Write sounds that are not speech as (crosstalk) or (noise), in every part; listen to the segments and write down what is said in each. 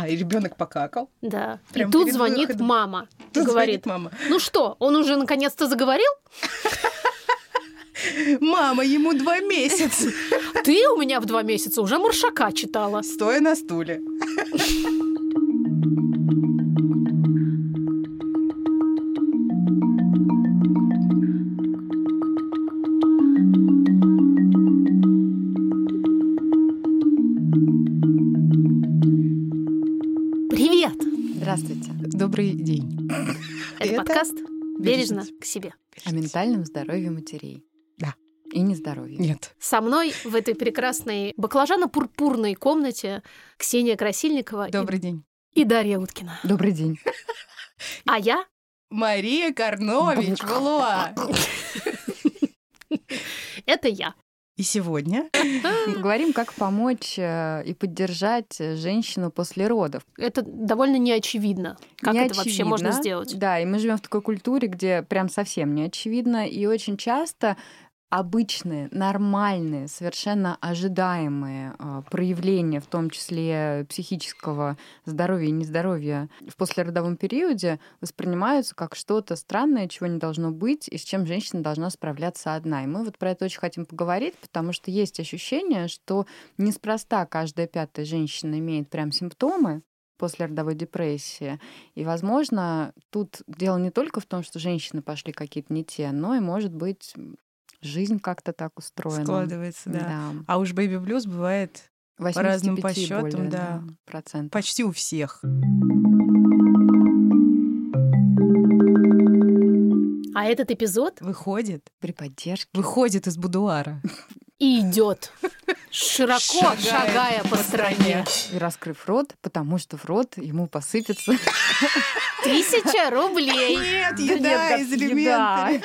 А, и ребенок покакал. Да. Прям и тут звонит выходом. мама. Тут говорит, звонит мама. ну что, он уже наконец-то заговорил? Мама, ему два месяца. Ты у меня в два месяца уже Маршака читала. Стоя на стуле. Добрый день. Это, Это подкаст «Бережно «Бережно к себе». О ментальном здоровье матерей. Да. И нездоровье. Нет. Со мной в этой прекрасной баклажано-пурпурной комнате Ксения Красильникова и- Добрый день. и Дарья Уткина. Добрый день. А я Мария Карнович, Валуа. (laughs) — это я. И сегодня (laughs) Поговорим, как помочь э, и поддержать женщину после родов. Это довольно неочевидно, как Не это вообще можно очевидно. сделать. Да, и мы живем в такой культуре, где прям совсем не очевидно, и очень часто обычные, нормальные, совершенно ожидаемые э, проявления, в том числе психического здоровья и нездоровья в послеродовом периоде, воспринимаются как что-то странное, чего не должно быть, и с чем женщина должна справляться одна. И мы вот про это очень хотим поговорить, потому что есть ощущение, что неспроста каждая пятая женщина имеет прям симптомы, после родовой депрессии. И, возможно, тут дело не только в том, что женщины пошли какие-то не те, но и, может быть, жизнь как-то так устроена. складывается, да. Да. А уж бэйби блюз бывает 85 разным более, подсчётам, да. процентов. почти у всех. А этот эпизод Выходит, При поддержке. выходит из будуара. и идет широко Шагая шагая по стране. И раскрыв рот, потому что в рот ему посыпется Тысяча рублей. Нет, Да еда нет, из элементаря.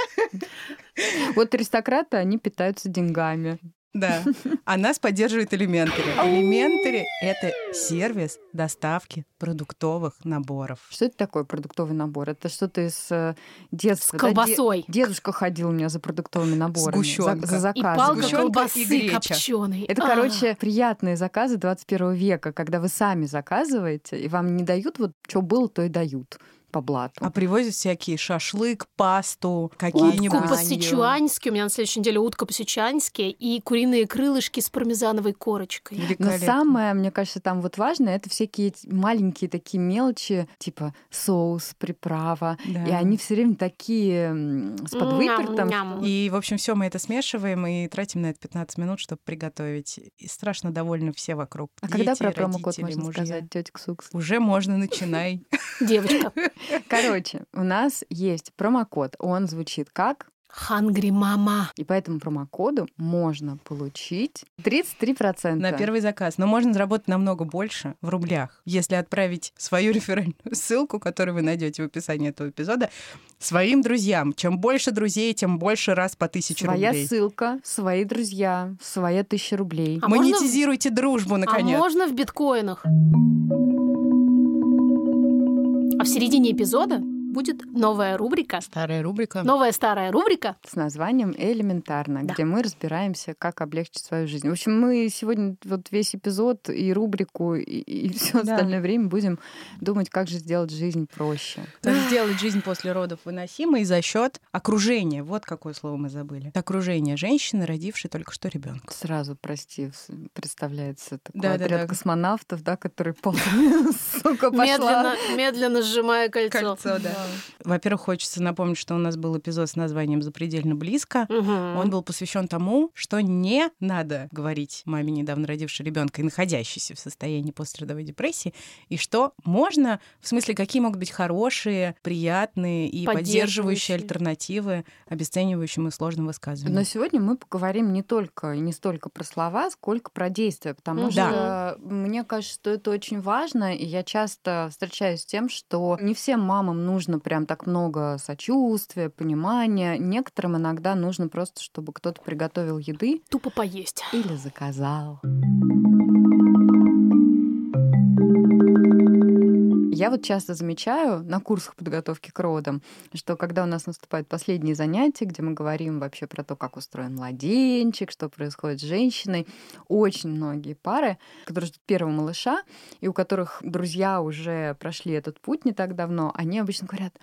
Вот аристократы, они питаются деньгами. Да. А нас поддерживает Элементари. Элементари — это сервис доставки продуктовых наборов. Что это такое продуктовый набор? Это что-то из э, С детства. да? колбасой. Де- Дедушка ходил у меня за продуктовыми наборами. Сгущёнка. За, за И заказом. палка Сгущёнка и колбасы копченой. Это, короче, приятные заказы 21 века, когда вы сами заказываете, и вам не дают вот, что было, то и дают по блату. А привозят всякие шашлык, пасту, Утку какие-нибудь... Лазанью. по-сичуански. У меня на следующей неделе утка по-сичуански и куриные крылышки с пармезановой корочкой. Но самое, мне кажется, там вот важное, это всякие маленькие такие мелочи, типа соус, приправа. Да. И они все время такие с подвыпертом. Ням-ням. И, в общем, все мы это смешиваем и тратим на это 15 минут, чтобы приготовить. И страшно довольны все вокруг. А когда Дети, про промокод можно мужья. сказать, тетя Ксукс? Уже можно, начинай. Девочка. (laughs) Короче, у нас есть промокод. Он звучит как? Хангри мама. И по этому промокоду можно получить 33%. На первый заказ. Но можно заработать намного больше в рублях, если отправить свою (laughs) реферальную ссылку, которую вы найдете в описании этого эпизода, своим друзьям. Чем больше друзей, тем больше раз по тысяче Своя рублей. ссылка, свои друзья, своя тысяча рублей. А можно Монетизируйте дружбу, А наконец. можно в биткоинах. В середине эпизода будет новая рубрика. Старая рубрика. Новая старая рубрика. с названием «Элементарно», Да. где мы разбираемся, как облегчить свою жизнь. В общем, мы сегодня вот весь эпизод и рубрику, и, все Да. остальное время будем думать, как же сделать жизнь проще. Как сделать жизнь после родов выносимой за счет окружения. Вот какое слово мы забыли. Окружение женщины, родившей только что ребенка. Сразу, прости, представляется такой Да-да-да. отряд космонавтов, да, который полный, (laughs) сука, пошла. Медленно, медленно сжимая кольцо. Во-первых, хочется напомнить, что у нас был эпизод с названием «Запредельно близко». Мгм. Он был посвящен тому, что не надо говорить маме, недавно родившей ребенка и находящейся в состоянии послеродовой депрессии, и что можно, в смысле, какие могут быть хорошие, приятные и поддерживающие Поддерживающие. альтернативы обесценивающим и сложным Но высказываниям. сегодня мы поговорим не только и не столько про слова, сколько про действия, потому Мгм. что мне кажется, что это очень важно, и я часто встречаюсь с тем, что не всем мамам нужно прям так много сочувствия, понимания. Некоторым иногда нужно просто, чтобы кто-то приготовил еды Тупо поесть. или заказал. Я вот часто замечаю на курсах подготовки к родам, что когда у нас наступают последние занятия, где мы говорим вообще про то, как устроен младенчик, что происходит с женщиной, очень многие пары, которые ждут первого малыша, и у которых друзья уже прошли этот путь не так давно, они обычно говорят,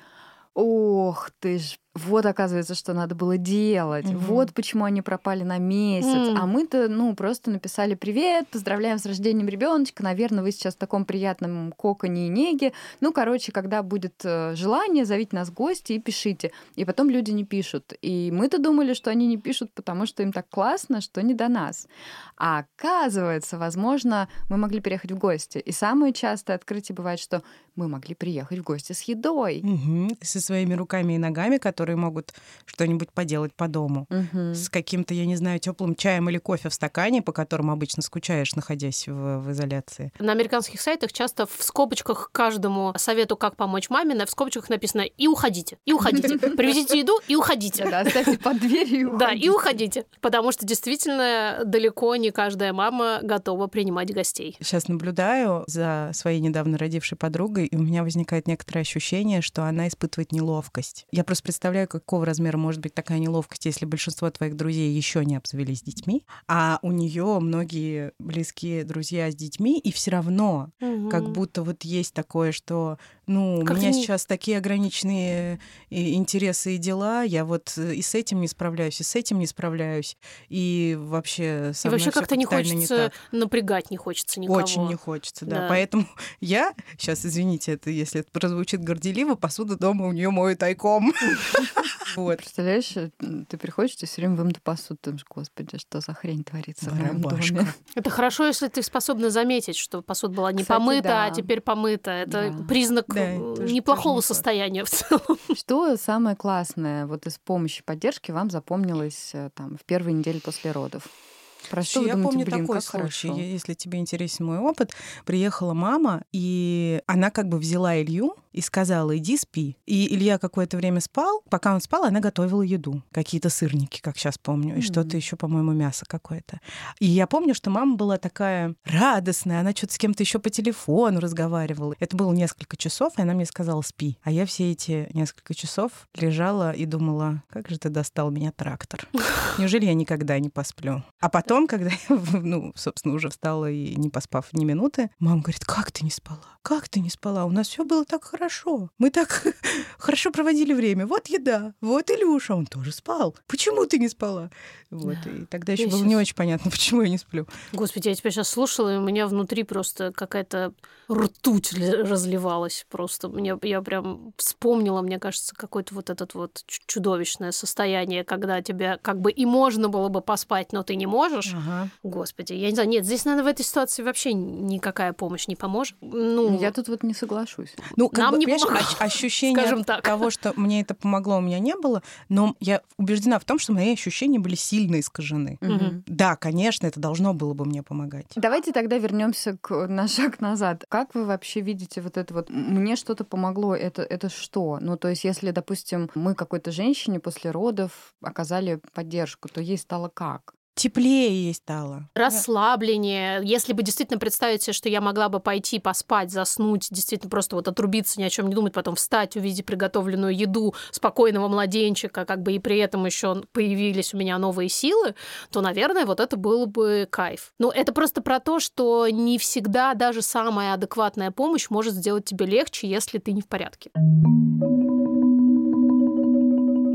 ох ты ж, вот оказывается, что надо было делать. Угу. Вот почему они пропали на месяц. Mm. А мы-то, ну, просто написали привет, поздравляем с рождением ребеночка. Наверное, вы сейчас в таком приятном коконе и неге. Ну, короче, когда будет э, желание, зовите нас в гости и пишите. И потом люди не пишут. И мы-то думали, что они не пишут, потому что им так классно, что не до нас. А оказывается, возможно, мы могли приехать в гости. И самое частое открытие бывает, что мы могли приехать в гости с едой. Угу. Со своими руками и ногами, которые которые могут что-нибудь поделать по дому. Угу. С каким-то, я не знаю, теплым чаем или кофе в стакане, по которому обычно скучаешь, находясь в, в изоляции. На американских сайтах часто в скобочках каждому совету, как помочь маме, в скобочках написано «и уходите, и уходите». (laughs) Привезите еду и уходите. Да, оставьте под дверью Да, и уходите. Потому что действительно далеко не каждая мама готова принимать гостей. Сейчас наблюдаю за своей недавно родившей подругой, и у меня возникает некоторое ощущение, что она испытывает неловкость. Я просто представляю, представляю, какого размера может быть такая неловкость, если большинство твоих друзей еще не обзавелись детьми, а у нее многие близкие друзья с детьми, и все равно угу. как будто вот есть такое, что ну, как у меня не... сейчас такие ограниченные интересы и дела, я вот э, и с этим не справляюсь, и с этим не справляюсь, и вообще со И вообще как-то не хочется не напрягать, не хочется никого. Очень не хочется, да. да. Поэтому (laughs) я, сейчас, извините, это если это прозвучит горделиво, посуду дома у нее мою тайком. (laughs) Вот. Представляешь, э, ты приходишь, ты все время вымыта посуду, думаешь, господи, что за хрень творится в моем доме. (laughs) Это хорошо, если ты способна заметить, что посуда была не помыта, а теперь помыта. Это признак неплохого состояния в целом. (laughs) Что самое классное вот из помощи, поддержки вам запомнилось э, там в первые недели после родов? Про что я думаете, помню блин, такой случай, хорошо. если тебе интересен мой опыт. Приехала мама, и она как бы взяла Илью и сказала, иди спи. И Илья какое-то время спал. Пока он спал, она готовила еду. Какие-то сырники, как сейчас помню, и mm-hmm. что-то еще, по-моему, мясо какое-то. И я помню, что мама была такая радостная, она что-то с кем-то еще по телефону разговаривала. Это было несколько часов, и она мне сказала, спи. А я все эти несколько часов лежала и думала, как же ты достал меня трактор. Неужели я никогда не посплю? А потом, когда я, (laughs) ну, собственно, уже встала и не поспав ни минуты, мама говорит, как ты не спала? Как ты не спала? У нас все было так хорошо. Мы так (laughs) хорошо проводили время. Вот еда, вот Илюша, он тоже спал. Почему ты не спала? Вот, и тогда еще было сейчас... не очень понятно, (laughs) почему я не сплю. Господи, я тебя сейчас слушала, и у меня внутри просто какая-то ртуть разливалась просто. Мне, я прям вспомнила, мне кажется, какое-то вот это вот чудовищное состояние, когда тебя как бы и можно было бы поспать, но ты не можешь. Ага. Господи, я не знаю, нет, здесь, наверное, в этой ситуации вообще никакая помощь не поможет. Ну, я тут вот не соглашусь. Ну, как Нам бы, не помогло, ощущение того, что мне это помогло, у меня не было, но я убеждена в том, что мои ощущения были сильные сильно искажены. Угу. Да, конечно, это должно было бы мне помогать. Давайте тогда вернемся к, на шаг назад. Как вы вообще видите вот это вот? Мне что-то помогло, это, это что? Ну, то есть, если, допустим, мы какой-то женщине после родов оказали поддержку, то ей стало как? Теплее ей стало. Расслабление. Если бы действительно представить себе, что я могла бы пойти поспать, заснуть, действительно просто вот отрубиться, ни о чем не думать, потом встать, увидеть приготовленную еду спокойного младенчика, как бы и при этом еще появились у меня новые силы, то, наверное, вот это было бы кайф. Но это просто про то, что не всегда даже самая адекватная помощь может сделать тебе легче, если ты не в порядке.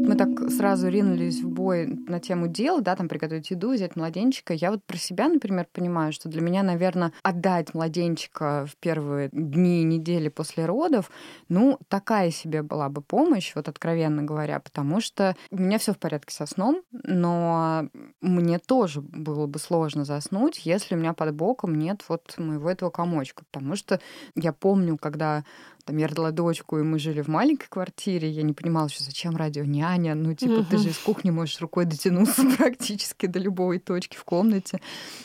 Мы так сразу ринулись в бой на тему дел, да, там приготовить еду, взять младенчика. Я вот про себя, например, понимаю, что для меня, наверное, отдать младенчика в первые дни, недели после родов, ну, такая себе была бы помощь, вот откровенно говоря, потому что у меня все в порядке со сном, но мне тоже было бы сложно заснуть, если у меня под боком нет вот моего этого комочка, потому что я помню, когда там я родила дочку, и мы жили в маленькой квартире, я не понимала, что зачем радио няня, ну, типа, ты же из кухни можешь рукой дотянуться (laughs) практически до любой точки в комнате.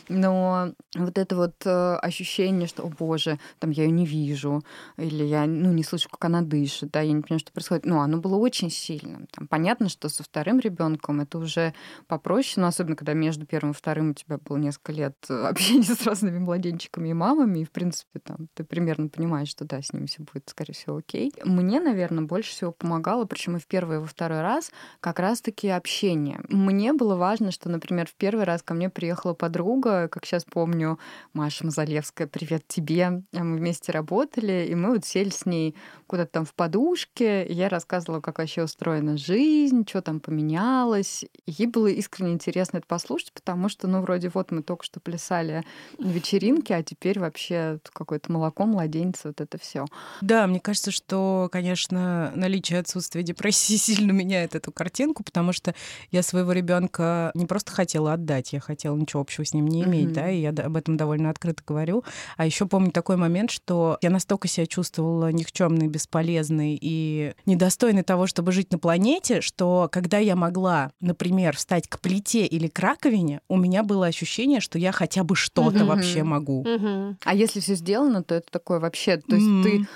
Но вот это вот э, ощущение, что, о боже, там я ее не вижу, или я, ну, не слышу, как она дышит, да, я не понимаю, что происходит. Ну, оно было очень сильным. Там, понятно, что со вторым ребенком это уже попроще, но особенно, когда между первым и вторым у тебя было несколько лет общения (laughs) с разными младенчиками и мамами, и, в принципе, там, ты примерно понимаешь, что да, с ними все будет, скорее всего, окей. Мне, наверное, больше всего помогало, причем и в первый, и во второй раз, как раз-таки общение. Мне было важно, что, например, в первый раз ко мне приехала подруга, как сейчас помню, Маша Мазалевская, привет тебе. Мы вместе работали, и мы вот сели с ней куда-то там в подушке, я рассказывала, как вообще устроена жизнь, что там поменялось. Ей было искренне интересно это послушать, потому что, ну, вроде вот мы только что плясали на вечеринке, а теперь вообще какое-то молоко, младенец, вот это все. Да, мне кажется, что, конечно, наличие отсутствия депрессии (laughs) сильно меняет эту картинку, потому что я своего ребенка не просто хотела отдать, я хотела ничего общего с ним не иметь, mm-hmm. да, и я об этом довольно открыто говорю. А еще помню такой момент, что я настолько себя чувствовала никчемной, бесполезной и недостойной того, чтобы жить на планете, что когда я могла, например, встать к плите или к раковине, у меня было ощущение, что я хотя бы что-то mm-hmm. вообще могу. Mm-hmm. А если все сделано, то это такое вообще, то есть mm-hmm. ты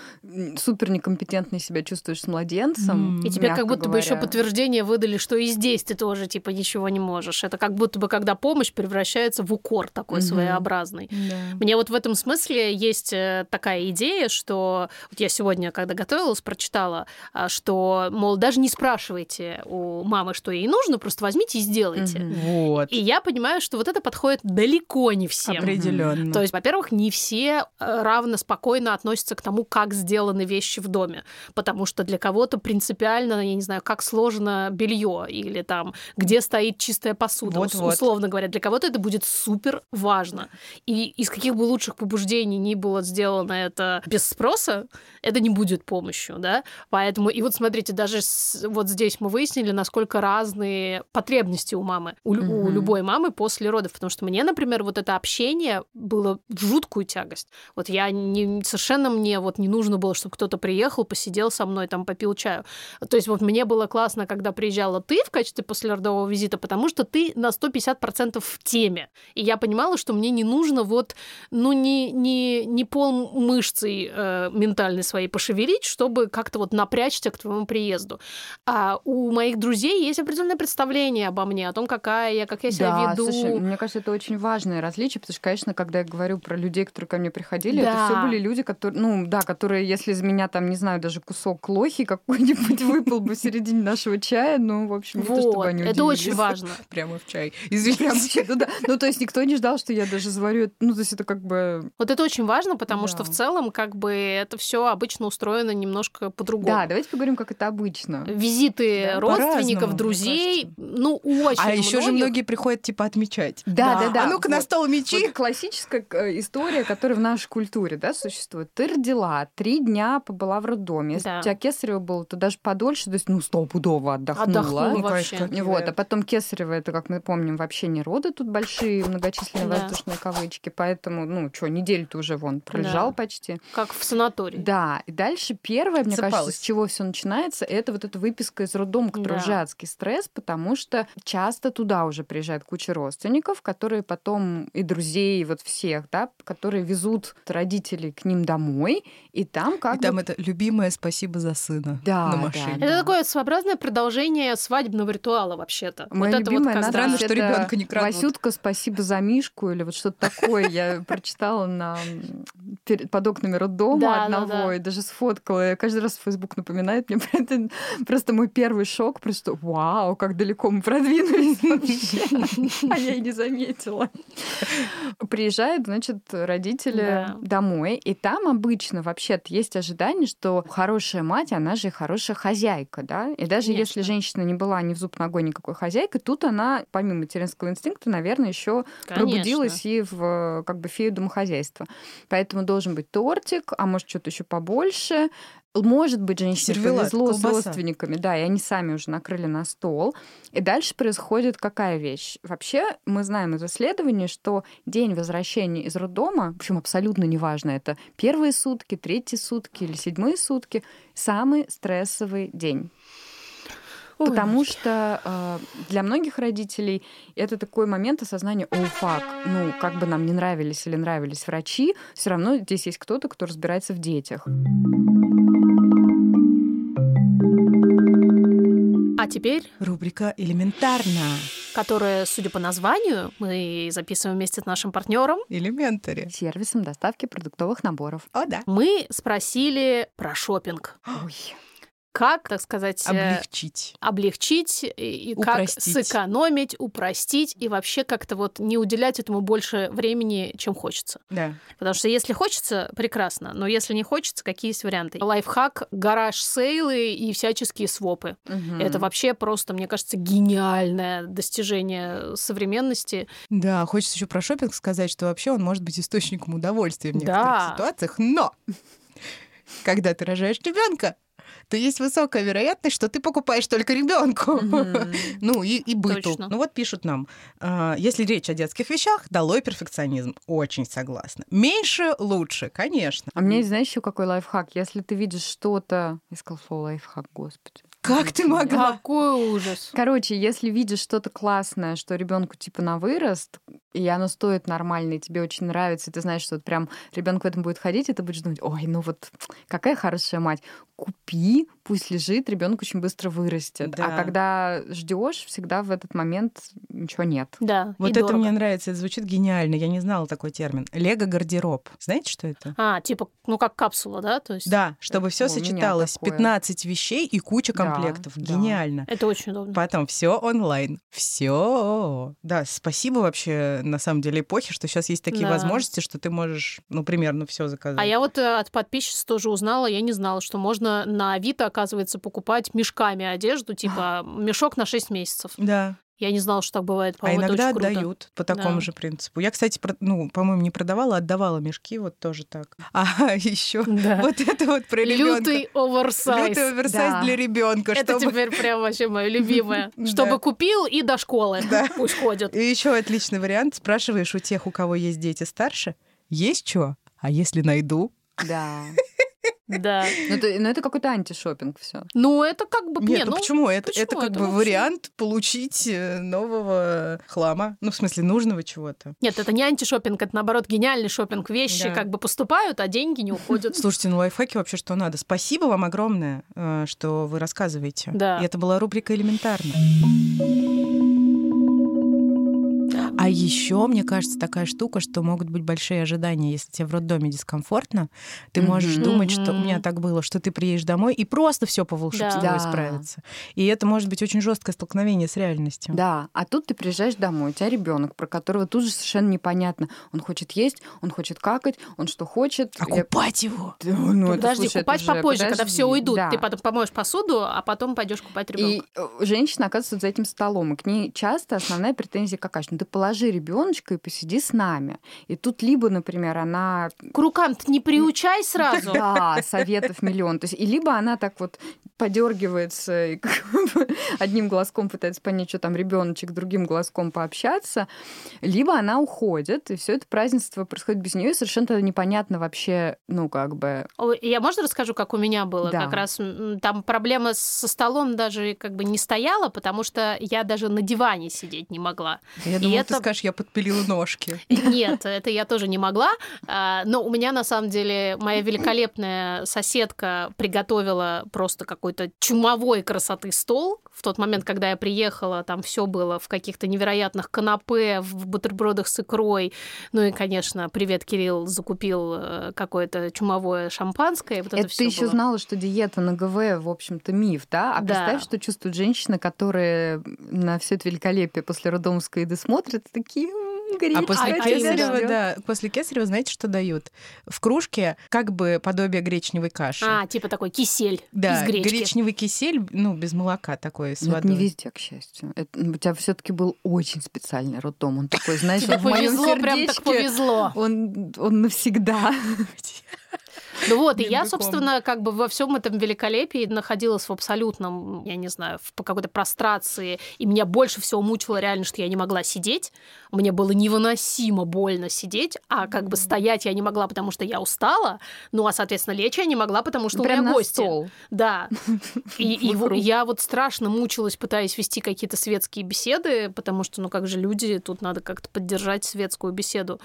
супер некомпетентный себя чувствуешь с младенцем. И тебе как будто говоря. бы еще подтверждение выдали, что и здесь ты тоже типа ничего не можешь. Это как будто бы когда помощь превращается в укор такой mm-hmm. своеобразный. Yeah. Мне вот в этом смысле есть э, такая идея, что вот я сегодня, когда готовилась, прочитала, а, что, мол, даже не спрашивайте у мамы, что ей нужно, просто возьмите и сделайте. Mm-hmm. Вот. И я понимаю, что вот это подходит далеко не всем. Определенно. То есть, во-первых, не все э, равно спокойно относятся к тому, как сделаны вещи в доме, потому что для кого-то принципиально, я не знаю, как сложено белье или там, где стоит чистая посуда, вот, вот. условно говоря, для кого-то это будет супер важно. И из каких бы лучших побуждений ни было сделано это без спроса, это не будет помощью, да. Поэтому и вот смотрите, даже с, вот здесь мы выяснили, насколько разные потребности у мамы, у, mm-hmm. у любой мамы после родов, потому что мне, например, вот это общение было в жуткую тягость. Вот я не, совершенно мне вот не нужно было, чтобы кто-то приехал, посидел со мной, там попил чаю. То есть вот мне было классно, когда приезжала ты в качестве послеродового визита, потому что ты на 150% в теме. И я понимала, что мне не нужно вот, ну, не, не, не пол мышцей э, ментальной своей пошевелить, чтобы как-то вот напрячься к твоему приезду. А у моих друзей есть определенное представление обо мне, о том, какая я, как я себя да, веду. Слушай, мне кажется, это очень важное различие, потому что, конечно, когда я говорю про людей, которые ко мне приходили, да. это все были люди, которые, ну, да, которые, если из меня там, не знаю, даже кусок лохи какой-нибудь (laughs) выпал бы в середине нашего чая, ну, в общем, не вот, то, чтобы они Это очень важно. (laughs) Прямо в чай. Извините. Прямо в чай, ну, да. ну, то есть никто не ждал, что я даже заварю, ну, то есть это как бы... Вот это очень важно, потому да. что в целом как бы это все обычно устроено немножко по-другому. Да, давайте поговорим, как это обычно. Визиты да, родственников, друзей, ну, очень А еще же многие приходят, типа, отмечать. Да, да, да. А ну-ка вот. на стол мечи. Вот классическая э, история, которая в нашей культуре, да, существует. Ты родила, три дня побыла в роддоме. Если да. у тебя кесарево было, то даже подольше, то есть, ну, стопудово отдохнула. Отдохнула вообще. Вот, а потом кесарево, это, как мы помним, вообще не роды, тут большие многочисленные да. воздушные кавычки, поэтому, ну, что, неделю-то уже вон пролежал да. почти. Как в санатории. Да, и дальше первое, мне Цепалась. кажется, с чего все начинается, это вот эта выписка из роддома, который да. уже адский стресс, потому что часто туда уже приезжает куча родственников, которые потом и друзей, вот всех, да, которые везут родителей к ним домой, и там как И там это любимое спасибо за сына да, на машине. Да, это такое своеобразное продолжение свадебного ритуала вообще-то. Моя вот любимая, это вот странно, что ребенка не крадут. Васютка, спасибо за Мишку или вот что-то такое. Я прочитала на под окнами роддома одного и даже сфоткала. Каждый раз Facebook напоминает мне про это. Просто мой первый шок, просто вау, как далеко мы продвинулись вообще. А я и не заметила. Приезжают, значит, родители домой, и там обычно вообще есть ожидание, что хорошая мать, она же хорошая хозяйка, да? И даже если женщина не была ни в зуб ногой никакой хозяйкой, тут она, помимо материнского инстинкта, наверное, еще пробудилась и в как бы фею домохозяйства. Поэтому должен быть тортик, а может что-то еще побольше. Может быть, женщине Сервелат, повезло колбаса. с родственниками, да, и они сами уже накрыли на стол. И дальше происходит какая вещь? Вообще, мы знаем из исследований, что день возвращения из роддома, в общем, абсолютно неважно, это первые сутки, третьи сутки или седьмые сутки, самый стрессовый день. Ой, Потому что э, для многих родителей это такой момент осознания, о, фак, ну, как бы нам не нравились или нравились врачи, все равно здесь есть кто-то, кто разбирается в детях. А теперь, Рубрика «Элементарно». которая, судя по названию, мы записываем вместе с нашим партнером, Элементари. Сервисом доставки продуктовых наборов. О, да. мы спросили про шопинг. Ой, Как, так сказать, э, Облегчить. облегчить и и как сэкономить, упростить и вообще как-то вот не уделять этому больше времени, чем хочется. Да. Потому что если хочется, прекрасно, но если не хочется, какие есть варианты? Лайфхак, гараж сейлы и всяческие свопы. мгм. Это вообще просто, мне кажется, гениальное достижение современности. Да, хочется еще про шопинг сказать, что вообще он может быть источником удовольствия в некоторых Да. ситуациях, но (laughs) когда ты рожаешь ребенка, то есть высокая вероятность, что ты покупаешь только ребенку. Мгм. (laughs) Ну и, и быту. Точно. Ну вот пишут нам, а, если речь о детских вещах, долой перфекционизм. Очень согласна. Меньше лучше, конечно. А есть, знаешь, еще какой лайфхак? Если ты видишь что-то... Я сказала слово лайфхак, господи. Как ты могла? Какой ужас. Короче, если видишь что-то классное, что ребенку типа на вырост, и оно стоит нормально, и тебе очень нравится, и ты знаешь, что вот прям ребенок в этом будет ходить, и ты будешь думать, ой, ну вот какая хорошая мать. Купи, пусть лежит, ребенок очень быстро вырастет. Да. А когда ждешь, всегда в этот момент ничего нет. Да, Вот и это дорого. мне нравится, это звучит гениально. Я не знала такой термин. Лего-гардероб. Знаете, что это? А, типа, ну как капсула, да? То есть Да, чтобы все у меня сочеталось. такое. 15 вещей и куча Да, комплектов. да. Гениально. это очень удобно. Потом все онлайн. Все. Да, спасибо вообще, на самом деле, эпохе, что сейчас есть такие Да. возможности, что ты можешь, ну, примерно все заказать. А я вот э, от подписчиц тоже узнала, я не знала, что можно на Авито, оказывается, покупать мешками одежду, типа мешок на 6 месяцев. Да. Я не знала, что так бывает. А По-моему, это иногда очень круто. отдают по такому Да. же принципу. Я, кстати, про- ну, по-моему, не продавала, а отдавала мешки, вот тоже так. (laughs) А еще Да. (laughs) вот это вот про ребенка. Лютый оверсайз. Лютый оверсайз Да. для ребенка. Это чтобы... теперь прям вообще мое любимое. (laughs) Да. Чтобы купил и до школы. Да. Пусть ходят. И еще отличный вариант. Спрашиваешь у тех, у кого есть дети старше, есть что? А если найду? Да. Да. Ну, это, ну, это какой-то антишопинг все. Ну, это как бы... Нет, не, ну, ну, почему? Это, почему? это как Это бы вообще- вариант получить э, нового хлама. Ну, в смысле, нужного чего-то. Нет, это не антишопинг, это наоборот гениальный шопинг. Вещи Да. как бы поступают, а деньги не уходят. Слушайте, ну лайфхаки вообще что надо. Спасибо вам огромное, э, что вы рассказываете. Да. И это была рубрика «Элементарно». А еще, мне кажется, такая штука, что могут быть большие ожидания, если тебе в роддоме дискомфортно, ты можешь думать, что у меня так было, что ты приедешь домой и просто все по волшебству Да. исправится. И это может быть очень жесткое столкновение с реальностью. Да, а тут ты приезжаешь домой, у тебя ребенок, про которого тут же совершенно непонятно. Он хочет есть, он хочет какать, он что хочет. А Я- купать его? Да, ну, это, Подожди, слушай, купать же- попозже, когда все уйдут. да. Ты потом помоешь посуду, а потом пойдешь купать И ребенка. э, женщина оказывается за этим столом, и к ней часто основная претензия какая? что, Ну, ты положи ребеночка и посиди с нами. И тут либо, например, она К рукам-то не приучай сразу. Да, советов миллион. То есть, и либо она так вот подергивается и (laughs) одним глазком пытается понять, что там ребеночек, другим глазком пообщаться, либо она уходит, и все это празднество происходит без нее, совершенно непонятно вообще, ну, как бы. Я можно расскажу, как у меня было? Да. Как раз там проблема со столом даже как бы не стояла, потому что я даже на диване сидеть не могла. Я И думала, ты это- скажешь, я подпилила ножки. (laughs) Нет, это я тоже не могла. А, Но у меня, на самом деле, моя великолепная соседка приготовила просто какой-то чумовой красоты стол. В тот момент, когда я приехала, там все было в каких-то невероятных канапе, в бутербродах с икрой. Ну и, конечно, привет, Кирилл закупил э, какое-то чумовое шампанское. Вот это, Это, ты еще было. знала, что диета на ГВ, в общем-то, миф, да? А Да. представь, что чувствуют женщины, которые на все это великолепие после роддомской еды смотрят, и такие... «М, Горячо, А после а кесарева, ждёт». да, после кесарева, знаете, что дают? В кружке как бы подобие гречневой каши. А, типа такой кисель да, из гречки. гречневый кисель, ну, без молока такой, с Но это водой. не везде, к счастью. Это, ну, у тебя все-таки был очень специальный роддом. Он такой, знаешь, Тебе вот в моем повезло, прям так повезло. Он, он навсегда. (laughs) Ну вот, и я, собственно, как бы во всем этом великолепии находилась в абсолютном, я не знаю, в какой-то прострации, и меня больше всего мучило реально, что я не могла сидеть, мне было невыносимо больно сидеть, а как бы стоять я не могла, потому что я устала, ну а, соответственно, лечь я не могла, потому что Прям у меня гости. стол. Да. (laughs) И, я вот страшно мучилась, пытаясь вести какие-то светские беседы, потому что, ну как же люди, тут надо как-то поддержать светскую беседу.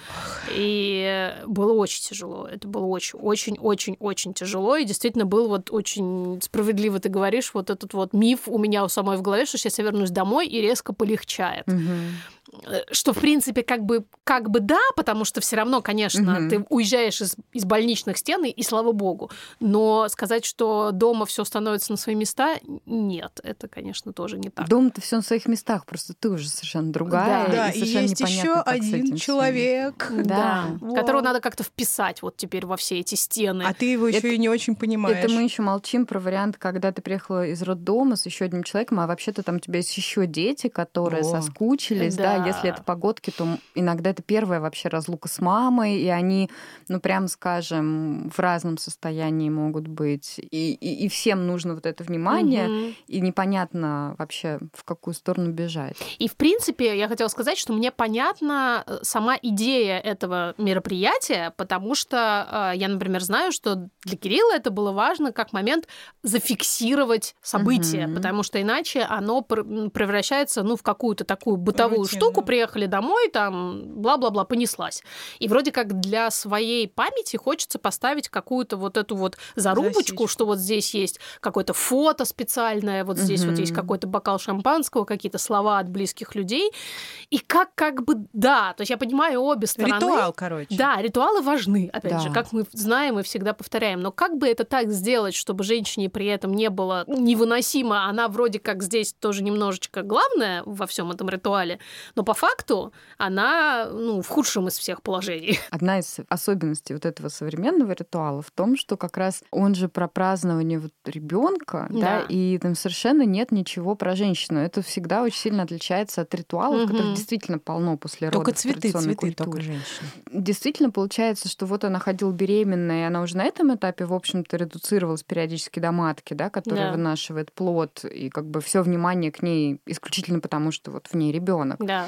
И было очень тяжело. Это было очень, очень, очень, очень тяжело. И действительно был вот очень справедливо ты говоришь, вот этот вот миф у меня у самой в голове, что сейчас я вернусь домой и резко полегчает. Мгм. Э, Что, в принципе, как бы, как бы да, потому что все равно, конечно, Мгм. ты уезжаешь из, из больничных стен, и, и слава богу. Но сказать, что дома все становится на свои места, нет, это, конечно, тоже не так. Дом-то все на своих местах, просто ты уже совершенно другая. Да, Да, и и есть еще один этим всем. человек. Да. Вот. Которого надо как-то вписать вот теперь во все эти стены. А ты его Это- еще и не очень понимаешь. Это мы еще молчим про вариант, когда ты приехала из роддома с еще одним человеком, а вообще-то там у тебя есть еще дети, которые О. соскучились, да. Да. Если это погодки, то иногда это первая вообще разлука с мамой, и они, ну прям скажем, в разном состоянии могут быть, и, и, и всем нужно вот это внимание, Мгм. и непонятно вообще в какую сторону бежать. И, в принципе, я хотела сказать, что мне понятна э, сама идея этого мероприятия, потому что э, я, например, знаю, что для Кирилла это было важно как момент зафиксировать событие, Мгм. потому что иначе оно превращается ну, в какую-то такую бытовую Рутину. Штуку, приехали домой, там, бла-бла-бла, понеслась. И вроде как для своей памяти хочется поставить какую-то вот эту вот зарубочку, Засечку. что вот здесь есть какое-то фото специальное, вот здесь вот есть какой-то бокал шампанского, какие-то слова от близких людей. И как как бы да, то есть я понимаю обе стороны. Ритуал, короче. Да, ритуалы важны, опять Да. же, как мы знаем и всегда повторяем. Но как бы это так сделать, чтобы женщине при этом не было невыносимо, она вроде как здесь тоже немножечко главная во всем этом ритуале, но по факту она ну, в худшем из всех положений. (laughs) Одна из особенностей вот этого современного ритуала в том, что как раз он же про празднование вот ребенка, да. Да. и там совершенно нет ничего про женщину. Это всегда очень сильно отличается от ритуалов, Мгм. которых действительно полно после Только родов в цветы, цветы, только культуре. женщины. Действительно получается, что вот она ходила беременная, и она уже на этом этапе, в общем-то, редуцировалась периодически до матки, да, которая Да. вынашивает плод, и как бы все внимание к ней исключительно потому, что вот в ней ребенок. Да,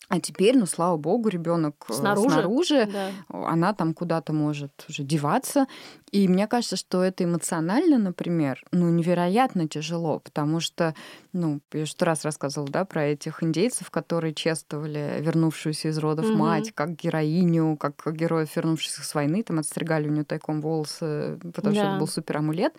А теперь, ну слава богу, ребенок э, Снаружи. снаружи да. она там куда-то может уже деваться. И мне кажется, что это эмоционально, например, ну, невероятно тяжело, потому что, ну, я сто раз рассказывала, да, про этих индейцев, которые чествовали вернувшуюся из родов Мгм. мать, как героиню, как героев, вернувшихся с войны, там отстригали у нее тайком волосы, потому что Да. это был супер амулет.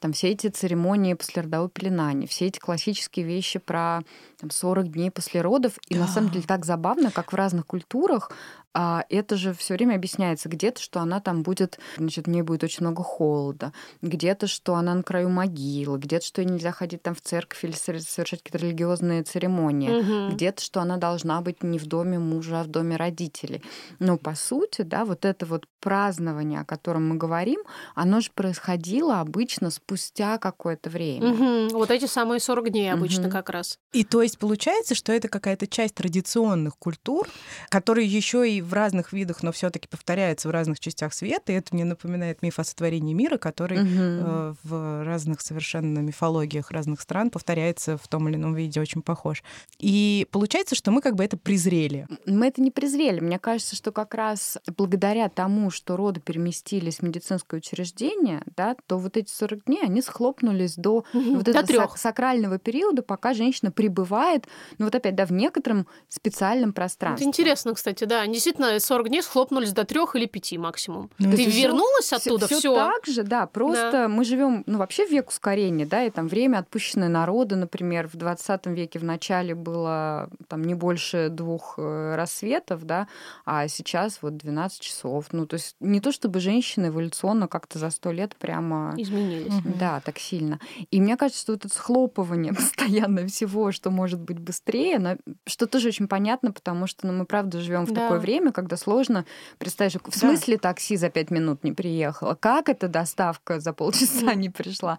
Там все эти церемонии послеродового пеленания, все эти классические вещи про там, 40 дней после родов. И на самом Да. деле так забавно, как в разных культурах а, это же все время объясняется где-то, что она там будет, значит, в ней будет очень много холода, где-то, что она на краю могилы, где-то, что ей нельзя ходить там в церковь или совершать какие-то религиозные церемонии, Мгм. где-то, что она должна быть не в доме мужа, а в доме родителей. Но по сути, да, вот это вот празднование, о котором мы говорим, оно же происходило обычно спустя какое-то время. Мгм. Вот эти самые 40 дней обычно Мгм. как раз. И то есть получается, что это какая-то часть традиционных культур, которые еще и в разных видах, но все-таки повторяются в разных частях света. И это мне напоминает миф о сотворении мира, который Мгм. э, в разных совершенно мифологиях разных стран повторяется в том или ином виде, очень похож. И получается, что мы как бы это презрели. Мы это не презрели. Мне кажется, что как раз благодаря тому, что роды переместились в медицинское учреждение, да, то вот эти 40 дней, они схлопнулись до Мгм. вот До этого трех. сак- сакрального периода, пока женщина пребывает, ну вот опять, да, в некотором специальном Это пространстве. интересно, кстати, да. Действительно, 40 дней схлопнулись до трех или пяти максимум. Ну, Ты вернулась Всё- оттуда, всё все. так же, да. Просто мы живем, ну, вообще в век ускорения, да, и там время, отпущенное народу, например, в 20 веке в начале было там не больше двух э, рассветов, да, а сейчас вот 12 часов. Ну, то есть не то чтобы женщины эволюционно как-то за сто лет прямо... Изменились. Да, так сильно. И мне кажется, что вот это схлопывание (laughs) постоянно всего, что может быть быстрее, оно- что тоже очень понятно, потому что ну, мы правда живем в Да. такое время, когда сложно представить, в Да. смысле такси за пять минут не приехало, как эта доставка за полчаса не пришла.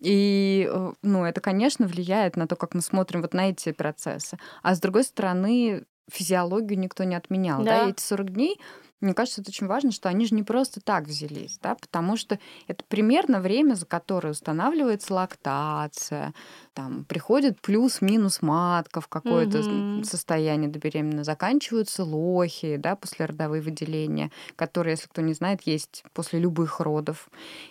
И э, ну, это, конечно, влияет на то, как мы смотрим вот на эти процессы. А с другой стороны, физиологию никто не отменял. Да. Да. И эти 40 дней Мне кажется, это очень важно, что они же не просто так взялись, да, потому что это примерно время, за которое устанавливается лактация, там приходит плюс-минус матка в какое-то Мгм. состояние до беременности, заканчиваются лохи, да, послеродовые выделения, которые, если кто не знает, есть после любых родов.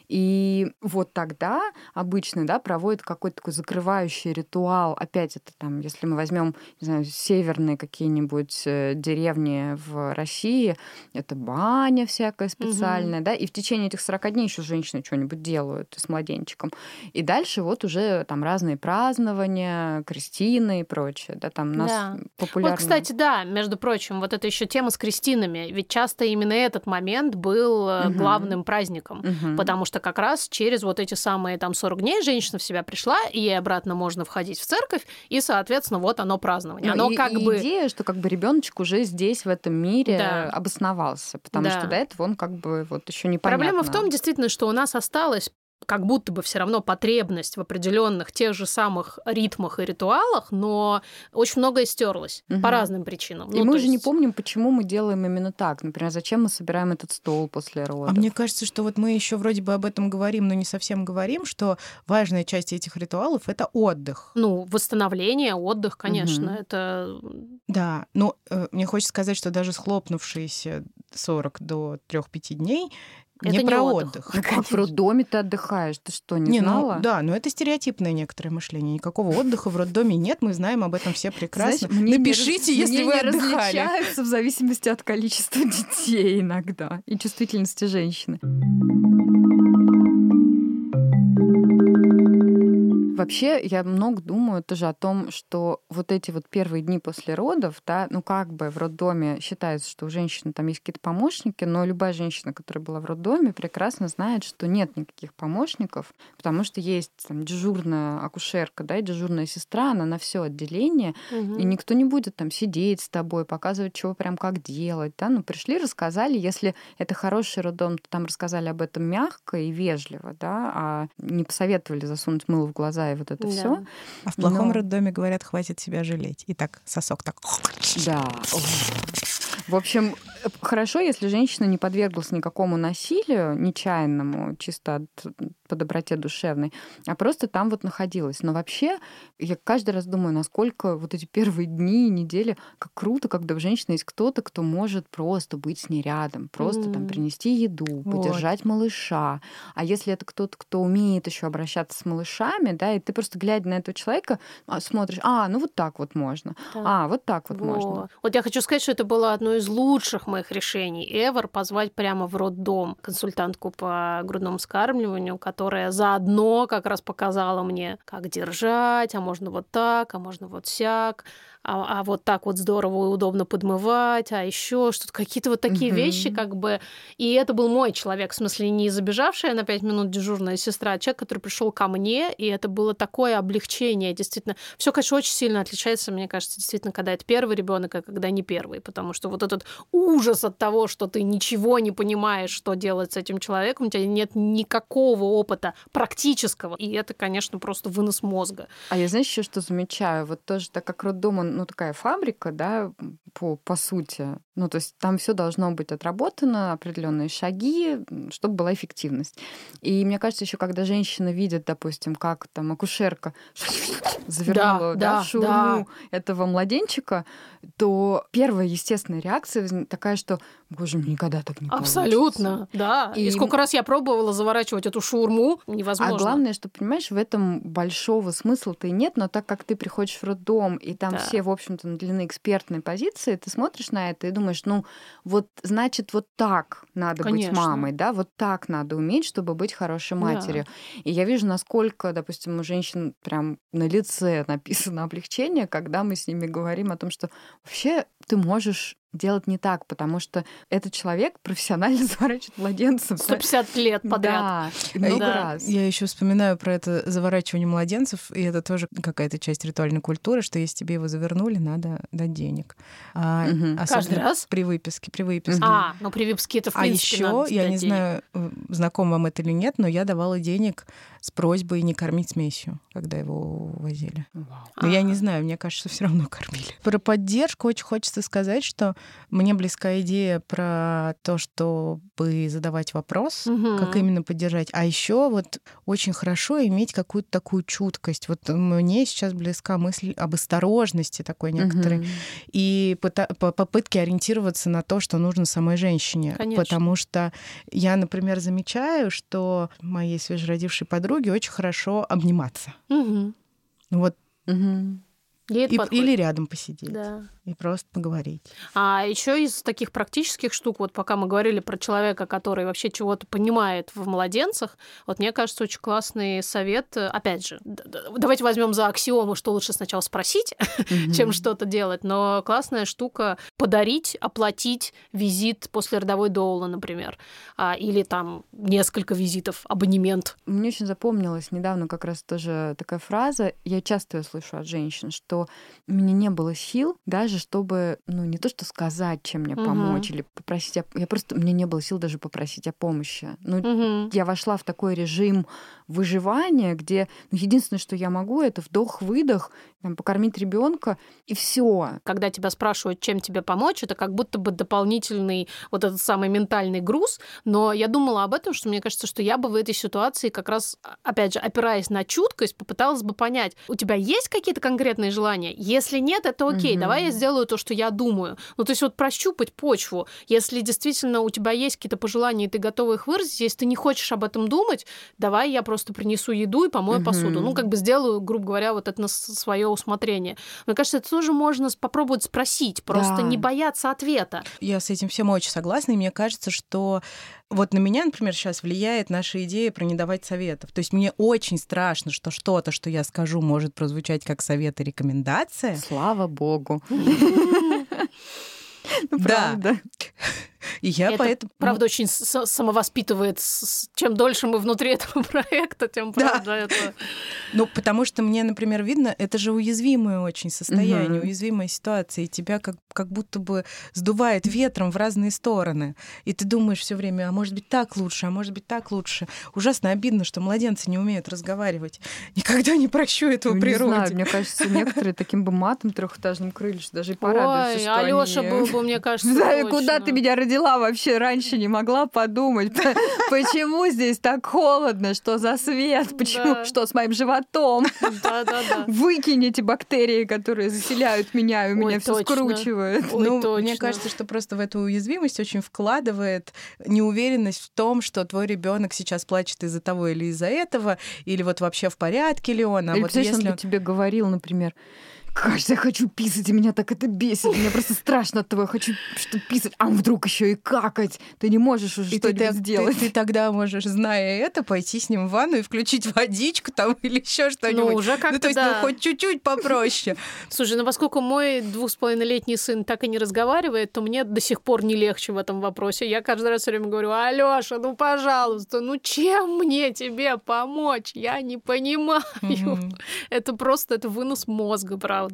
И вот тогда обычно, да, проводят какой-то такой закрывающий ритуал. Опять это там, если мы возьмем, не знаю, северные какие-нибудь э, деревни в России, это баня всякая специальная, да, и в течение этих 40 дней еще женщины что-нибудь делают с младенчиком. И дальше вот уже там разные празднования, крестины и прочее, да, там у нас Да. популярно. Вот, кстати, да, между прочим, вот это еще тема с крестинами. Ведь часто именно этот момент был Мгм. главным праздником. Мгм. Потому что как раз через вот эти самые там 40 дней женщина в себя пришла, и ей обратно можно входить в церковь, и, соответственно, вот оно празднование. Ну, Оно и- как и бы... идея, что как бы ребеночек уже здесь, в этом мире, Да. обосновался, потому Да. что до этого он как бы вот еще непонятно. Проблема в том, действительно, что у нас осталось как будто бы все равно потребность в определенных тех же самых ритмах и ритуалах, но очень многое стерлось Мгм. по разным причинам. И Ну, мы же не есть- помним, почему мы делаем именно так. Например, зачем мы собираем этот стол после А родов. мне кажется, что вот мы еще вроде бы об этом говорим, но не совсем говорим, что важная часть этих ритуалов это отдых. Ну, восстановление, отдых, конечно, Мгм. это Да, но э, мне хочется сказать, что даже схлопнувшиеся 40 до 3-5 дней Это не не про отдых. отдых. (laughs) Ну как в роддоме ты отдыхаешь? Ты что, не, Не, ну, знала? да, но это стереотипное некоторое мышление. Никакого отдыха в роддоме нет, мы знаем об этом все прекрасно. Знаешь, Напишите, раз- если вы мнения отдыхали. различаются в зависимости от количества (laughs) детей иногда и чувствительности женщины. Вообще, я много думаю тоже о том, что вот эти вот первые дни после родов, да, ну как бы в роддоме считается, что у женщины там есть какие-то помощники, но любая женщина, которая была в роддоме, прекрасно знает, что нет никаких помощников, потому что есть там дежурная акушерка, да, и дежурная сестра, она на все отделение, Мгм. и никто не будет там сидеть с тобой, показывать, чего прям как делать, да, ну пришли, рассказали, если это хороший роддом, то там рассказали об этом мягко и вежливо, да, а не посоветовали засунуть мыло в глаза и вот это Да. все. А в плохом Но- роддоме говорят, хватит себя жалеть. И так сосок так. Да. В общем, хорошо, если женщина не подверглась никакому насилию нечаянному, чисто от, по доброте душевной, а просто там вот находилась. Но вообще, я каждый раз думаю, насколько вот эти первые дни, недели, как круто, когда у женщины есть кто-то, кто может просто быть с ней рядом, просто там М. принести еду, Вот. подержать малыша. А если это кто-то, кто умеет еще обращаться с малышами, да, и ты просто глядя на этого человека а, смотришь, а, ну вот так вот можно, Да. а, вот так вот можно. Вот. Вот я хочу сказать, что это было одно из лучших моих решений ever позвать прямо в роддом консультантку по грудному вскармливанию, которая заодно как раз показала мне, как держать, а можно вот так, а можно вот сяк, а, а вот так вот здорово и удобно подмывать, а еще что-то, какие-то вот такие Мгм. вещи, как бы. И это был мой человек, в смысле не забежавшая на пять минут дежурная сестра, а человек, который пришел ко мне, и это было такое облегчение, действительно. Все, конечно, очень сильно отличается, мне кажется, действительно, когда это первый ребенок, а когда не первый, потому что вот этот ужас от того, что ты ничего не понимаешь, что делать с этим человеком, у тебя нет никакого опыта практического, и это, конечно, просто вынос мозга. А я, знаешь, еще что замечаю? Вот тоже, так как роддом, он, ну, такая фабрика, да, по, по сути. Ну, то есть там все должно быть отработано, определенные шаги, чтобы была эффективность. И мне кажется, еще когда женщина видит, допустим, как там акушерка (laughs) завернула Да, да, да, в шаурму этого младенчика, то первая естественная реакция такая, что, боже, мне никогда так не получится». Абсолютно, да. И... И- сколько раз я пробовала заворачивать эту шаурму, невозможно. А главное, что, понимаешь, в этом большого смысла-то и нет, но так как ты приходишь в роддом, и там Да. все, в общем-то, наделены экспертной позиции, ты смотришь на это и думаешь, ну, вот, значит, вот так надо Конечно. быть мамой, да, вот так надо уметь, чтобы быть хорошей Да. матерью. И я вижу, насколько, допустим, у женщин прям на лице (laughs) написано облегчение, когда мы с ними говорим о том, что вообще ты можешь делать не так, потому что этот человек профессионально (laughs) заворачивает младенцев. 150 лет подряд. Да, много Да. раз. Я еще вспоминаю про это заворачивание младенцев, и это тоже какая-то часть ритуальной культуры, что если тебе его завернули, надо дать денег. А, особенно Каждый раз? При выписке, при выписке. А, ну при випске это в А принципе еще, надо я не денег. знаю, э, знаком вам это или нет, но я давала денег с просьбой не кормить смесью, когда его увозили. Вау. Но я А. не знаю, мне кажется, все равно кормили. Про поддержку очень хочется сказать, что мне близка идея про то, чтобы задавать вопрос, Мгм. как именно поддержать. А еще вот очень хорошо иметь какую-то такую чуткость. Вот мне сейчас близка мысль об осторожности такой некоторой Мгм. и попытки ориентироваться на то, что нужно самой женщине. Конечно. Потому что я, например, замечаю, что моей свежеродившей подруге очень хорошо обниматься. Мгм. Вот это и- или рядом посидеть Да. И просто поговорить. А еще из таких практических штук, вот пока мы говорили про человека, который вообще чего-то понимает в младенцах, вот мне кажется, очень классный совет. Опять же, давайте возьмем за аксиому, что лучше сначала спросить, (laughs) чем Мгм. что-то делать. Но классная штука подарить, оплатить визит после родовой доула, например, А, или там несколько визитов, абонемент. Мне очень запомнилась недавно как раз тоже такая фраза, я часто ее слышу от женщин, что у меня не было сил даже, чтобы, ну, не то что сказать, чем мне Мгм. помочь, или попросить, о... я просто, меня не было сил даже попросить о помощи. Ну, Мгм. я вошла в такой режим выживания, где ну, единственное, что я могу, это вдох-выдох, там, покормить ребенка, и все. когда тебя спрашивают, чем тебе помочь, это как будто бы дополнительный вот этот самый ментальный груз. Но я думала об этом, что мне кажется, что я бы в этой ситуации как раз, опять же, опираясь на чуткость, попыталась бы понять, у тебя есть какие-то конкретные желания? Если нет, это окей, Мгм. давай я сделаю то, что я думаю. Ну, то есть вот прощупать почву. Если действительно у тебя есть какие-то пожелания, и ты готова их выразить, если ты не хочешь об этом думать, давай я просто принесу еду и помою Мгм. посуду. Ну, как бы сделаю, грубо говоря, вот это на свое усмотрение. Мне кажется, это тоже можно попробовать спросить, просто Да. не бояться ответа. Я с этим всем очень согласна, и мне кажется, что вот на меня, например, сейчас влияет наша идея про не давать советов. То есть мне очень страшно, что что-то, что я скажу, может прозвучать как совет и рекомендация. Слава богу. (laughs) Да. (laughs) правда. И я Это, поэтому... Правда, очень с- самовоспитывает. Чем дольше мы внутри (laughs) этого проекта, тем Да. правда это... Ну, потому что мне, например, видно, это же уязвимое очень состояние, Мгм. уязвимая ситуация, и тебя как, как будто бы сдувает ветром в разные стороны. И ты думаешь все время, а может быть так лучше, а может быть так лучше. Ужасно обидно, что младенцы не умеют разговаривать. (laughs) Никогда не прощу этого Ну, не природе. знаю, мне кажется, некоторые таким бы матом трехэтажным крылья, даже и порадуются, Ой, что Алёша они- был бы, мне (laughs) кажется, Да, куда ты меня родила вообще раньше не могла подумать? (laughs) Почему здесь так холодно? Что за свет? Почему? Да. Что с моим животом? Эти (laughs) бактерии, которые заселяют меня, и у меня все скручивает. Ой, ну, точно. мне кажется, что просто в эту уязвимость очень вкладывает неуверенность в том, что твой ребенок сейчас плачет из-за того или из-за этого, или вот вообще в порядке ли он. А Или вот если он бы тебе говорил, например, Кажется, я хочу писать, и меня так это бесит. Мне просто страшно от того, я хочу что писать, а вдруг еще и какать. Ты не можешь уже так- сделать. ты- ты тогда можешь, зная это, пойти с ним в ванну и включить водичку там (laughs) или еще что-нибудь. Ну, уже Ну, как-то то есть, да. ну, хоть чуть-чуть попроще. (laughs) Слушай, ну поскольку мой двух с половиной-летний сын так и не разговаривает, то мне до сих пор не легче в этом вопросе. Я каждый раз все время говорю, Алёша, ну пожалуйста, ну чем мне тебе помочь? Я не понимаю. Мгм. (laughs) Это просто это вынос мозга, правда.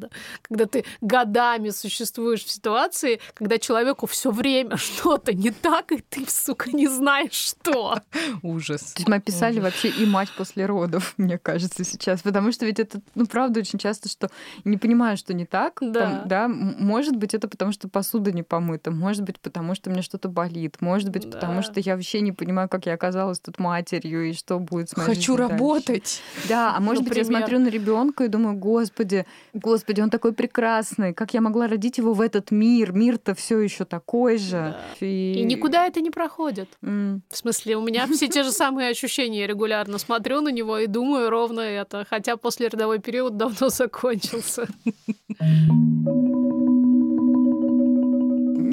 Когда ты годами существуешь в ситуации, когда человеку все время (laughs) что-то не так, и ты, сука, не знаешь, что. Ужас. То есть мы описали Ужас. вообще и мать после родов, (laughs) мне кажется, сейчас. Потому что ведь это, ну, правда, очень часто, что не понимаю, что не так. Да. Там, да, может быть, это потому, что посуда не помыта, может быть, потому что мне что-то болит, может быть, Да. потому что я вообще не понимаю, как я оказалась тут матерью и что будет с моей Хочу жизнью дальше. работать. Да, а может быть, я Например. смотрю на ребенка и думаю, господи, господи, он такой прекрасный, как я могла родить его в этот мир? Мир-то все еще такой же. Да. И никуда это не проходит. М. В смысле, у меня все те же самые ощущения. Я регулярно смотрю на него и думаю ровно это. Хотя после родовой период давно закончился. (laughs)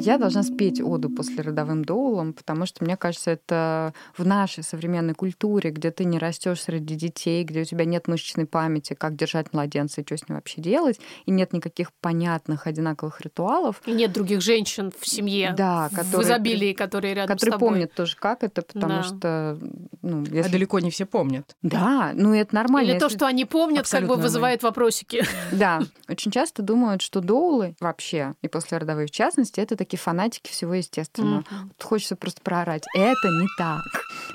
Я должна спеть оду после родовым доулом, потому что, мне кажется, это в нашей современной культуре, где ты не растешь среди детей, где у тебя нет мышечной памяти, как держать младенца и что с ним вообще делать, и нет никаких понятных одинаковых ритуалов, И нет других женщин в семье. да, В которые, изобилии, которые рядом которые с тобой. помнят тоже, как это, потому Да. что, ну, А если... далеко не все помнят. Да, ну это нормально. Или то, если- что они помнят, как бы Абсолютно вызывает вопросики. Да, очень часто думают, что доулы вообще, и послеродовые в частности, это такие такие фанатики всего естественного. Mm-hmm. Вот хочется просто проорать. Это не так. (laughs)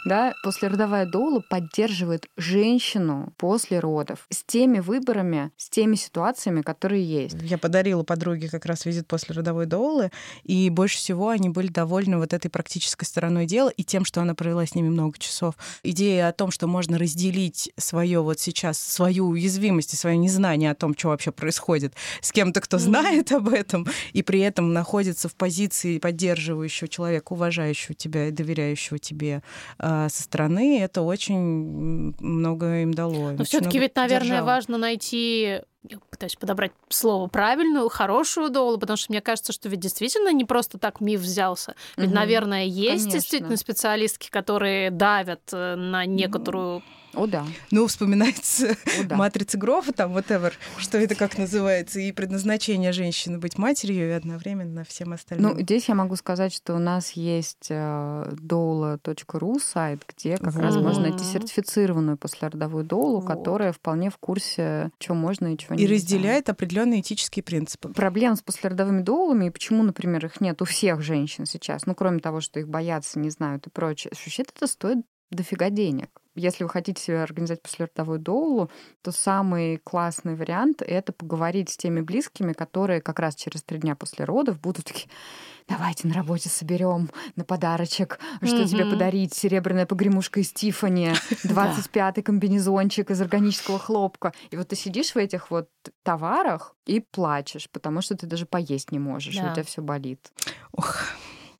Да, послеродовая доула поддерживает женщину после родов с теми выборами, с теми ситуациями, которые есть. Я подарила подруге как раз визит после родовой доулы, и больше всего они были довольны вот этой практической стороной дела и тем, что она провела с ними много часов. Идея о том, что можно разделить свое вот сейчас, свою уязвимость и свое незнание о том, что вообще происходит с кем-то, кто знает об этом, и при этом находится в позиции поддерживающего человека, уважающего тебя и доверяющего тебе э, со стороны, это очень много им дало. Но все-таки ведь, наверное, держало. важно найти я пытаюсь подобрать слово правильную, хорошую долу, потому что мне кажется, что ведь действительно не просто так миф взялся. Ведь, угу. наверное, есть Конечно. действительно специалистки, которые давят э, на некоторую о, да. Ну, вспоминается О, да. матрица Грофа, там, whatever, что это как называется, и предназначение женщины быть матерью и одновременно всем остальным. Ну, здесь я могу сказать, что у нас есть э, doula.ru сайт, где как вот. раз можно найти сертифицированную послеродовую доулу, вот. которая вполне в курсе, что можно и чего нельзя. И разделяет определенные этические принципы. Проблем с послеродовыми доулами, и почему, например, их нет у всех женщин сейчас, ну, кроме того, что их боятся, не знают и прочее, вообще это стоит дофига денег если вы хотите себе организовать послеродовую доулу, то самый классный вариант — это поговорить с теми близкими, которые как раз через три дня после родов будут такие давайте на работе соберем на подарочек, что mm-hmm. тебе подарить, серебряная погремушка из Тифани, 25-й (laughs) комбинезончик из органического хлопка. И вот ты сидишь в этих вот товарах и плачешь, потому что ты даже поесть не можешь, да. у тебя все болит. Ох,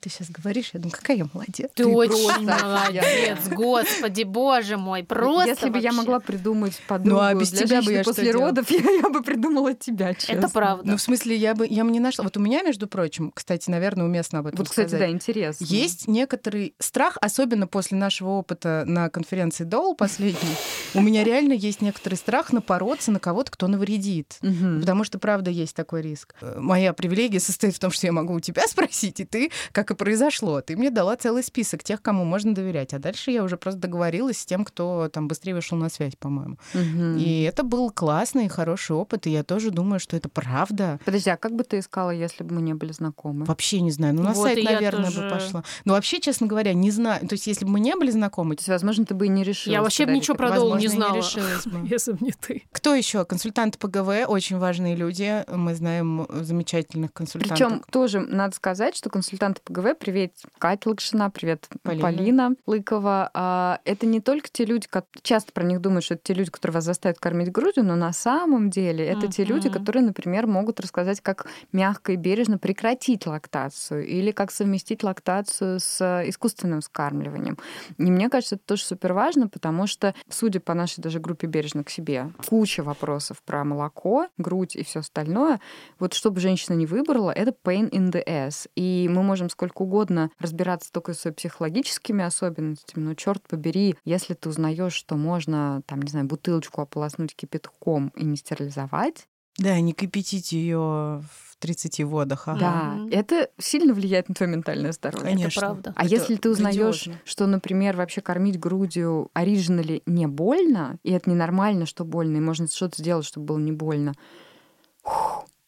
ты сейчас говоришь, я думаю, какая я молодец. Ты, ты очень молодец, господи, боже мой, просто Если бы я могла придумать подругу ну, а без для тебя бы я после родов, (laughs) я, я бы придумала тебя, честно. Это правда. Ну, в смысле, я бы, я бы не нашла. Вот у меня, между прочим, кстати, наверное, уместно об этом Вот, кстати, сказать. да, интересно. Есть некоторый страх, особенно после нашего опыта на конференции Доул последней. У меня реально есть некоторый страх напороться на кого-то, кто навредит. Потому что, правда, есть такой риск. Моя привилегия состоит в том, что я могу у тебя (laughs) спросить, и ты, как произошло. Ты мне дала целый список тех, кому можно доверять. А дальше я уже просто договорилась с тем, кто там быстрее вышел на связь, по-моему. Угу. И это был классный и хороший опыт. И я тоже думаю, что это правда. Подожди, а как бы ты искала, если бы мы не были знакомы? Вообще не знаю. Ну, на вот сайт, наверное, тоже... бы пошла. Но вообще, честно говоря, не знаю. То есть, если бы мы не были знакомы... То есть, возможно, ты бы и не решила. Я вообще бы ничего про Долу не знала. Не. (laughs) Если бы не ты. Кто еще? Консультанты ПГВ, очень важные люди. Мы знаем замечательных консультантов. Причем тоже надо сказать, что консультанты ПГВ ГВ. Привет, Катя Лакшина, привет, Полина, Полина Лыкова. А, это не только те люди, часто про них думают, что это те люди, которые вас заставят кормить грудью, но на самом деле это uh-huh. те люди, которые, например, могут рассказать, как мягко и бережно прекратить лактацию или как совместить лактацию с искусственным скармливанием. И мне кажется, это тоже супер важно, потому что, судя по нашей даже группе «Бережно к себе», куча вопросов про молоко, грудь и все остальное. Вот чтобы женщина не выбрала, это pain in the ass. И мы можем сколько сколько угодно разбираться только с психологическими особенностями, но черт побери, если ты узнаешь, что можно, там, не знаю, бутылочку ополоснуть кипятком и не стерилизовать, да, не кипятить ее в 30 водах. Ага. Да, это сильно влияет на твое ментальное здоровье. Конечно. Это правда. А это если ты узнаешь, что, например, вообще кормить грудью оригинали не больно, и это ненормально, что больно, и можно что-то сделать, чтобы было не больно,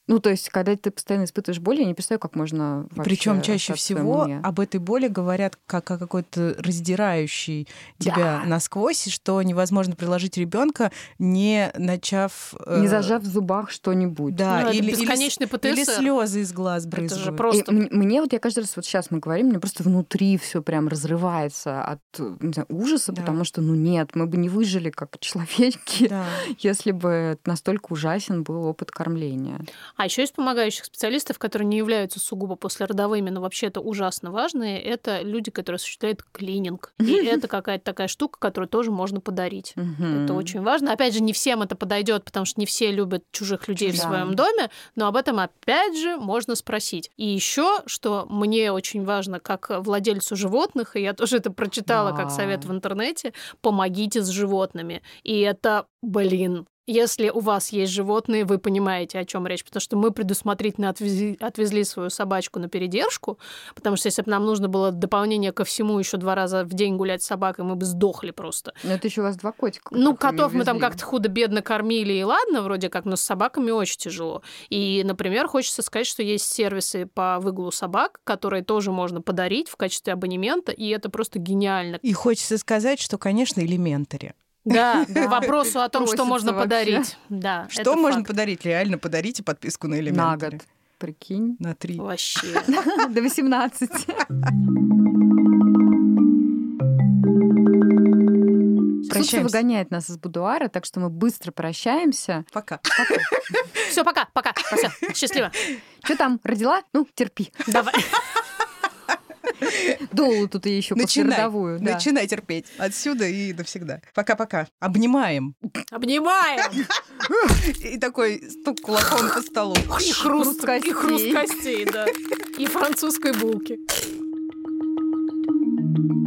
ну, то есть, когда ты постоянно испытываешь боль, я не представляю, как можно Причем чаще всего уме. об этой боли говорят как о какой-то раздирающей тебя да. насквозь, что невозможно приложить ребенка, не начав... Э... Не зажав в зубах что-нибудь. Да, ну, или, бесконечный или, или слезы из глаз брызгают. Это же просто... И мне вот, я каждый раз, вот сейчас мы говорим, мне просто внутри все прям разрывается от не знаю, ужаса, да. потому что, ну нет, мы бы не выжили как (laughs) человеки, да. если бы настолько ужасен был опыт кормления. А еще есть помогающих специалистов, которые не являются сугубо послеродовыми, но вообще это ужасно важные. Это люди, которые осуществляют клининг. И (laughs) это какая-то такая штука, которую тоже можно подарить. Это очень важно. Опять же, не всем это подойдет, потому что не все любят чужих людей в своем доме, но об этом опять же можно спросить. И еще, что мне очень важно, как владельцу животных, и я тоже это прочитала как совет в интернете, помогите с животными. И это, блин, Если у вас есть животные, вы понимаете, о чем речь, потому что мы предусмотрительно отвезли, отвезли свою собачку на передержку, потому что если бы нам нужно было дополнение ко всему еще два раза в день гулять с собакой, мы бы сдохли просто. Но это еще у вас два котика. Ну, котов мы там как-то худо-бедно кормили, и ладно, вроде как, но с собаками очень тяжело. И, например, хочется сказать, что есть сервисы по выгулу собак, которые тоже можно подарить в качестве абонемента, и это просто гениально. И хочется сказать, что, конечно, элементари. Да, (laughs) к вопросу о том, что можно подарить. Да, Что можно подарить? Реально подарите подписку на элементари. На год. Прикинь. На три. Вообще. (laughs) До 18. Солнце Прощаемся. выгоняет нас из будуара, так что мы быстро прощаемся. Пока. Все, пока, пока. Все, счастливо. Что там, родила? Ну, терпи. Давай. (laughs) Долу тут и еще послеродовую. да. начинай терпеть. Отсюда и навсегда. Пока-пока. Обнимаем. Обнимаем. (laughs) И такой стук кулаком по столу. И хруст, и хруст костей. да. И французской булки. А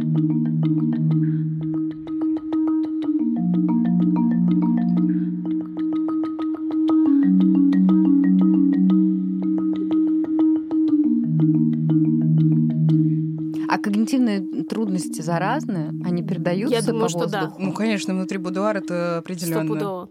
трудности заразны? Они передаются Я думаю, по что да. воздуху? Ну, конечно, внутри будуара это определенно. Стопудово.